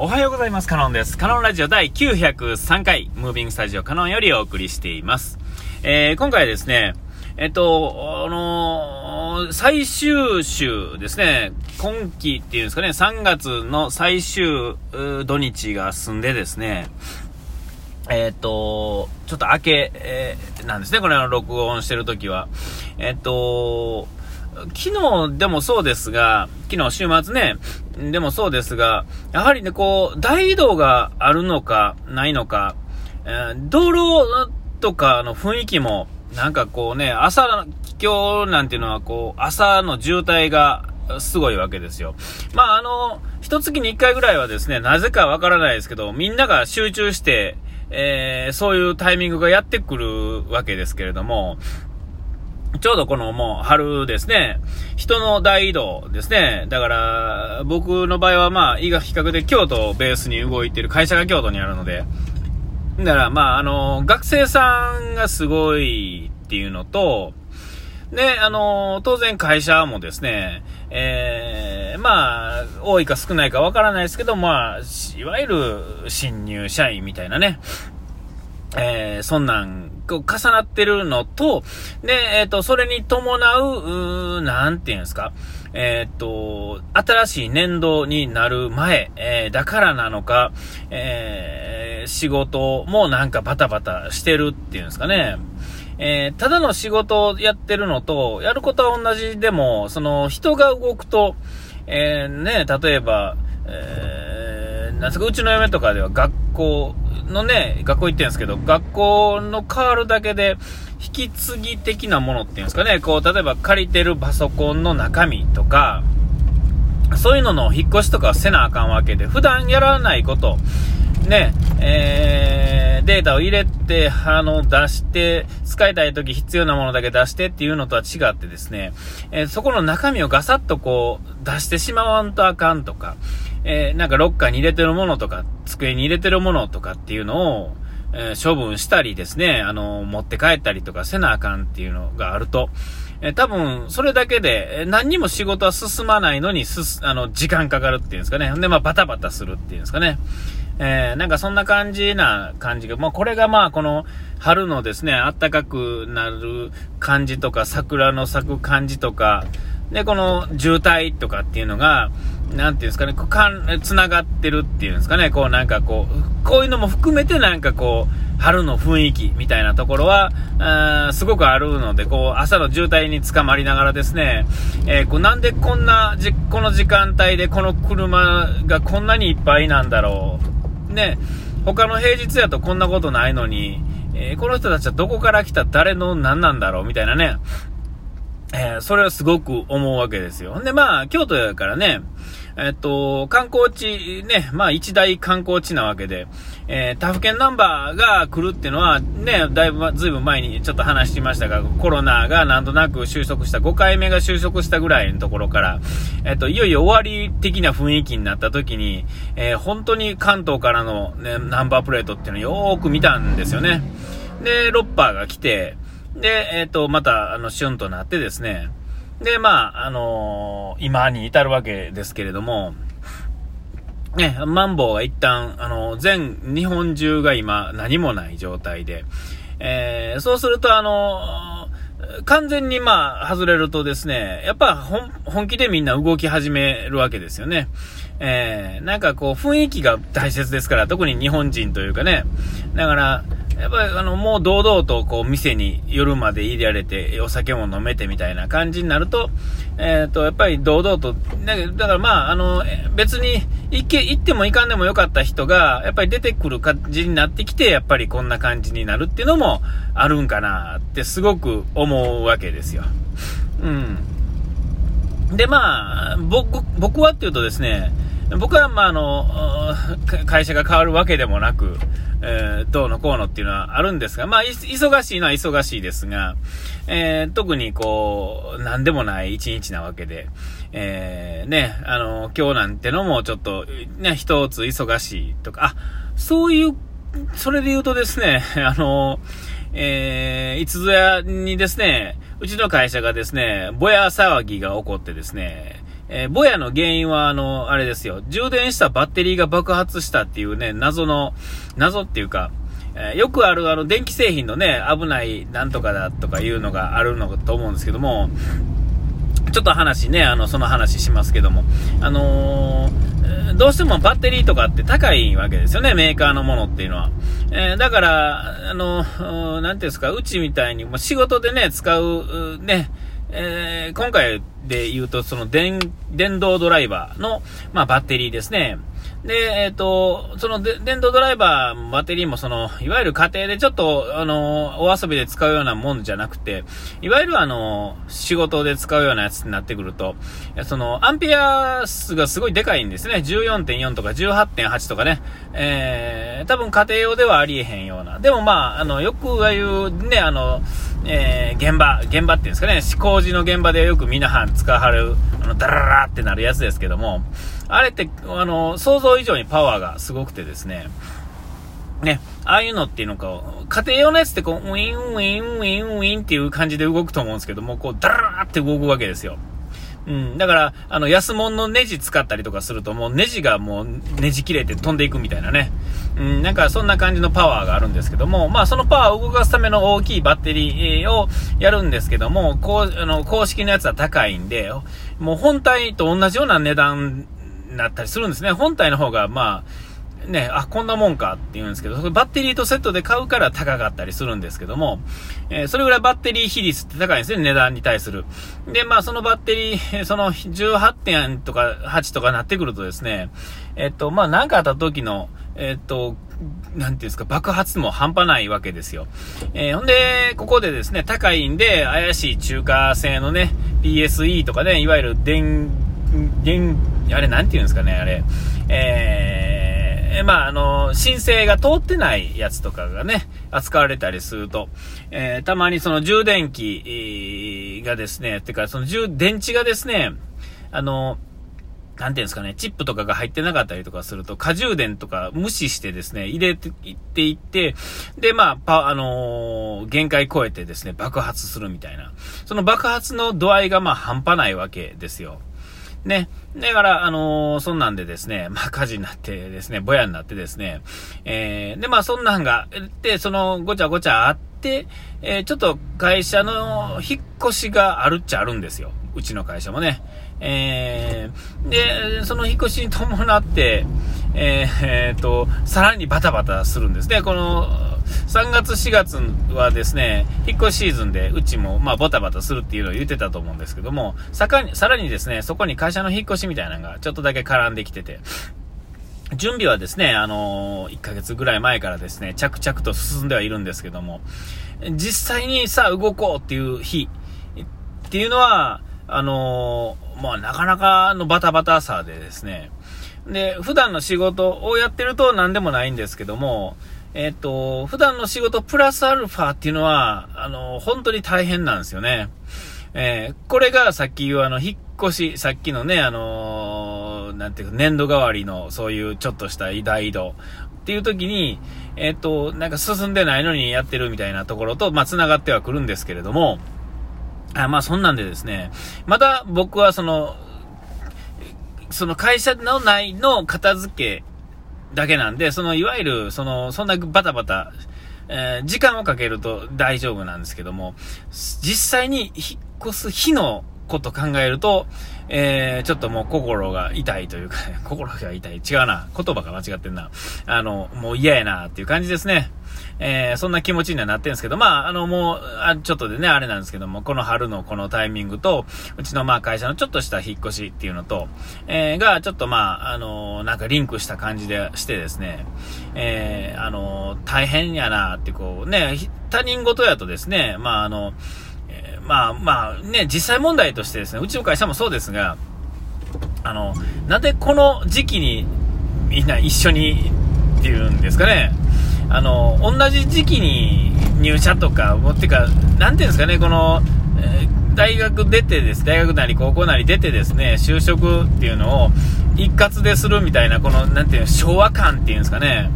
おはようございます。カノンです。カノンラジオ第903回、ムービングスタジオカノンよりお送りしています。えー、今回はですね、えっと、あのー、最終週ですね、今期っていうんですかね、3月の最終土日が済んでですね、えっと、ちょっと明け、えー、なんですね、これの録音してるときは。えっと、昨日でもそうですが、昨日週末ね、でもそうですが、やはりね、こう、大移動があるのか、ないのか、えー、道路とかの雰囲気も、なんかこうね、朝、今日なんていうのはこう、朝の渋滞がすごいわけですよ。まあ、あの、一月に一回ぐらいはですね、なぜかわからないですけど、みんなが集中して、えー、そういうタイミングがやってくるわけですけれども、ちょうどこのもう春ですね、人の大移動ですね。だから、僕の場合はまあ、いが比較的京都をベースに動いてる会社が京都にあるので、だからまあ、あの、学生さんがすごいっていうのと、で、あの、当然会社もですね、えー、まあ、多いか少ないかわからないですけど、まあ、いわゆる新入社員みたいなね、えー、そんなん重なってるのと、で、えっ、ー、と、それに伴う、うなんていうんですか、えっ、ー、と、新しい年度になる前、えー、だからなのか、え仕事もなんかバタバタしてるっていうんですかね。えただの仕事をやってるのと、やることは同じでも、その人が動くと、えね、例えば、えなんですか、うちの嫁とかでは学校、のね、学校行ってるんですけど、学校の変わるだけで、引き継ぎ的なものっていうんですかね、こう、例えば借りてるパソコンの中身とか、そういうのの引っ越しとかせなあかんわけで、普段やらないこと、ね、えー、データを入れて、あの、出して、使いたい時必要なものだけ出してっていうのとは違ってですね、えー、そこの中身をガサッとこう、出してしまわんとあかんとか、えー、なんかロッカーに入れてるものとか、机に入れてるものとかっていうのを、えー、処分したりですね、あの、持って帰ったりとかせなあかんっていうのがあると、えー、多分、それだけで、何にも仕事は進まないのに、す、あの、時間かかるっていうんですかね。で、まあ、バタバタするっていうんですかね。えー、なんかそんな感じな感じが、まあ、これがまあ、この、春のですね、暖かくなる感じとか、桜の咲く感じとか、で、この渋滞とかっていうのが、なんていうんですかね、こうかん、繋がってるっていうんですかね、こうなんかこう、こういうのも含めてなんかこう、春の雰囲気みたいなところは、あすごくあるので、こう、朝の渋滞に捕まりながらですね、えー、こうなんでこんなじ、この時間帯でこの車がこんなにいっぱいなんだろう。ね、他の平日やとこんなことないのに、えー、この人たちはどこから来た誰の何なんだろうみたいなね。えー、それはすごく思うわけですよ。で、まあ、京都やからね、えっと、観光地ね、まあ一大観光地なわけで、えー、他府県ナンバーが来るっていうのは、ね、だいぶ、ずいぶん前にちょっと話しましたが、コロナがなんとなく収束した、5回目が収束したぐらいのところから、えっと、いよいよ終わり的な雰囲気になった時に、えー、本当に関東からの、ね、ナンバープレートっていうのをよーく見たんですよね。で、ロッパーが来て、で、えっ、と、また、あの、旬となってですね、で、まあ、あのー、今に至るわけですけれども、ね、マンボウが一旦、あの、全日本中が今何もない状態で、えー、そうするとあのー、完全にまあ、外れるとですね、やっぱ本気でみんな動き始めるわけですよね。えー、なんかこう雰囲気が大切ですから、特に日本人というかね。だから、やっぱりあの、もう堂々とこう店に夜まで入れられて、お酒も飲めてみたいな感じになると、えっ、ー、と、やっぱり堂々と、だからまあ、あの、別に行け、行っても行かんでもよかった人が、やっぱり出てくる感じになってきて、やっぱりこんな感じになるっていうのもあるんかなってすごく思うわけですよ。うん。で、まあ、僕、僕はっていうとですね、僕は、まあ、あの、会社が変わるわけでもなく、えー、どうのこうのっていうのはあるんですが、まあ、忙しいのは忙しいですが、えー、特にこう、なんでもない一日なわけで、えー、ね、あの、今日なんてのもちょっと、ね、一つ忙しいとか、あ、そういう、それで言うとですね、あの、えー、いつぞやにですね、うちの会社がですね、ぼや騒ぎが起こってですね、えー、ぼやの原因は、あの、あれですよ。充電したバッテリーが爆発したっていうね、謎の、謎っていうか、えー、よくあるあの、電気製品のね、危ないなんとかだとかいうのがあるのかと思うんですけども、ちょっと話ね、あの、その話しますけども、あのー、どうしてもバッテリーとかって高いわけですよね、メーカーのものっていうのは。えー、だから、あの、なんていうんですか、うちみたいに、も仕事でね、使う、ね、えー、今回で言うと、その電、電動ドライバーの、まあ、バッテリーですね。で、えっ、ー、と、その電動ドライバー、バッテリーもその、いわゆる家庭でちょっと、あの、お遊びで使うようなもんじゃなくて、いわゆるあの、仕事で使うようなやつになってくると、その、アンペア数がすごいでかいんですね。14.4とか18.8とかね。えー、多分家庭用ではありえへんような。でもまあ、あの、よくああいうね、あの、えー、現場、現場っていうんですかね、工事の現場でよく皆はん使わはる、あの、ダララってなるやつですけども、あれって、あの、想像以上にパワーがすごくてですね、ね、ああいうのっていうのか、家庭用のやつってこう、ウィンウィンウィンウィンっていう感じで動くと思うんですけども、こう、ダララって動くわけですよ。うん。だから、あの、安物のネジ使ったりとかすると、もうネジがもうネジ切れて飛んでいくみたいなね。うん、なんかそんな感じのパワーがあるんですけども、まあそのパワーを動かすための大きいバッテリーをやるんですけども、こう、あの、公式のやつは高いんで、もう本体と同じような値段なったりするんですね。本体の方が、まあ、ね、あ、こんなもんかって言うんですけど、バッテリーとセットで買うから高かったりするんですけども、えー、それぐらいバッテリー比率って高いんですね、値段に対する。で、まあそのバッテリー、その18点とか8とかなってくるとですね、えっと、まあなんかあった時の、えっと、なんていうんですか、爆発も半端ないわけですよ。えー、ほんで、ここでですね、高いんで、怪しい中華製のね、PSE とかね、いわゆる電、電、あれなんていうんですかね、あれ、えーまあ、あの、申請が通ってないやつとかがね、扱われたりすると、えー、たまにその充電器がですね、てかその充、電池がですね、あの、なんていうんですかね、チップとかが入ってなかったりとかすると、過充電とか無視してですね、入れていっていって、で、まあ、パ、あのー、限界超えてですね、爆発するみたいな。その爆発の度合いがまあ半端ないわけですよ。ね。だから、あのー、そんなんでですね、まあ、火事になってですね、ぼやになってですね、えー、で、まあ、そんなんが、で、その、ごちゃごちゃあって、えー、ちょっと会社の引っ越しがあるっちゃあるんですよ。うちの会社もね。えー、で、その引っ越しに伴って、えー、えー、と、さらにバタバタするんですね。この、3月4月はですね、引っ越しシーズンでうちもまあバタバタするっていうのを言ってたと思うんですけども、さに、さらにですね、そこに会社の引っ越しみたいなのがちょっとだけ絡んできてて、準備はですね、あのー、1ヶ月ぐらい前からですね、着々と進んではいるんですけども、実際にさあ動こうっていう日っていうのは、あのー、まあなかなかのバタバタさでですね、で、普段の仕事をやってると何でもないんですけども、えっ、と、普段の仕事プラスアルファっていうのは、あの、本当に大変なんですよね。えー、これがさっき言うあの、引っ越し、さっきのね、あのー、なんていうか、年度代わりの、そういうちょっとした大移動っていう時に、えっ、と、なんか進んでないのにやってるみたいなところと、まあ、繋がってはくるんですけれども、あまあ、そんなんでですね、また僕はその、その会社の内の片付けだけなんで、その、いわゆる、その、そんなバタバタ、えー、時間をかけると大丈夫なんですけども、実際に引っ越す日のこと考えると、えー、ちょっともう心が痛いというか、心が痛い。違うな。言葉が間違ってんな。あの、もう嫌やなっていう感じですね。えー、そんな気持ちにはなってるんですけど、まあ、あの、もう、あちょっとでね、あれなんですけども、この春のこのタイミングと、うちのまあ会社のちょっとした引っ越しっていうのと、えー、が、ちょっとまあ、あの、なんかリンクした感じでしてですね、えー、あの、大変やなってこう、ね、他人事やとですね、まあ、あの、まあまあね、実際問題としてですね、うちの会社もそうですが、あの、なんでこの時期にみんな一緒にっていうんですかね、あの、同じ時期に入社とか、もってか、なんていうんですかね、この、えー、大学出てです、大学なり高校なり出てですね、就職っていうのを一括でするみたいな、この、なんていうの、昭和感っていうんですかね、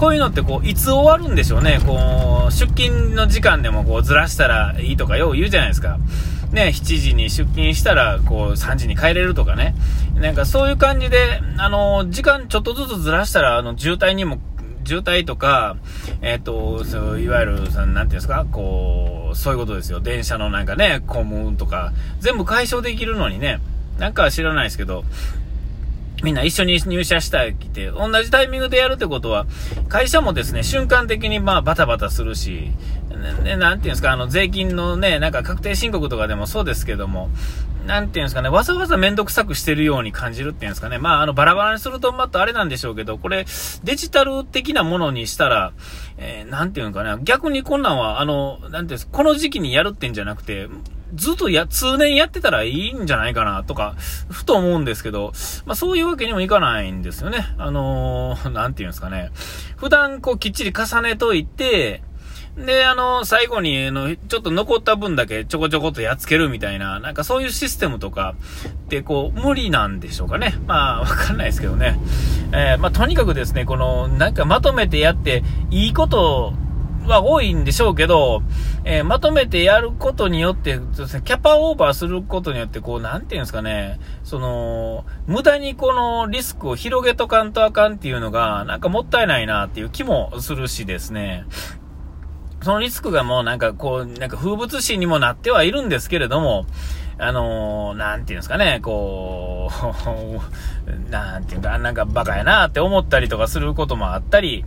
こういうのってこう、いつ終わるんでしょうね、こう、出勤の時間でもこうずらしたらいいとかよう言うじゃないですか。ね、7時に出勤したら、こう、3時に帰れるとかね。なんかそういう感じで、あの、時間ちょっとずつずらしたら、あの、渋滞にも、渋滞とか、えっ、ー、と、そう、いわゆる、そのなんていうんですか、こう、そういうことですよ。電車のなんかね、混むとか、全部解消できるのにね、なんか知らないですけど、みんな一緒に入社したいって、同じタイミングでやるってことは、会社もですね、瞬間的にまあバタバタするし、ね、なんていうんですか、あの、税金のね、なんか確定申告とかでもそうですけども、なんていうんですかね、わざわざめんどくさくしてるように感じるっていうんですかね。まあ、あの、バラバラにするとまたあれなんでしょうけど、これ、デジタル的なものにしたら、えー、なんていうのかな、逆にこんなんは、あの、なんていうんですこの時期にやるってんじゃなくて、ずっとや、通年やってたらいいんじゃないかなとか、ふと思うんですけど、まあそういうわけにもいかないんですよね。あのー、なんていうんですかね。普段こうきっちり重ねといて、で、あの、最後に、あの、ちょっと残った分だけちょこちょこっとやっつけるみたいな、なんかそういうシステムとかってこう、無理なんでしょうかね。まあ、わかんないですけどね。えー、まあ、とにかくですね、この、なんかまとめてやって、いいことは多いんでしょうけど、えー、まとめてやることによって、キャパオーバーすることによって、こう、なんていうんですかね、その、無駄にこのリスクを広げとかんとあかんっていうのが、なんかもったいないなっていう気もするしですね。そのリスクがもうなんかこう、なんか風物詩にもなってはいるんですけれども、あのー、なんていうんですかね、こう、なんていうか、なんかバカやなって思ったりとかすることもあったり、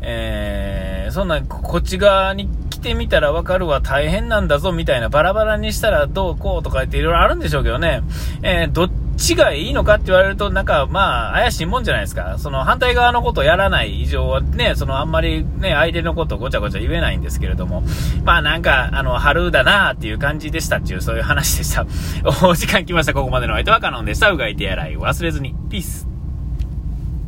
えー、そんな、こっち側に来てみたらわかるわ、大変なんだぞ、みたいな、バラバラにしたらどうこうとか言っていろいろあるんでしょうけどね、えー、どっちがいいのかって言われると、なんか、まあ、怪しいもんじゃないですか。その反対側のことをやらない以上はね、そのあんまりね、相手のことをごちゃごちゃ言えないんですけれども、まあなんか、あの、春だなっていう感じでしたっていう、そういう話でした。お時間来ました。ここまでの相手はカノンでした。うがいてやらい忘れずに。ピース。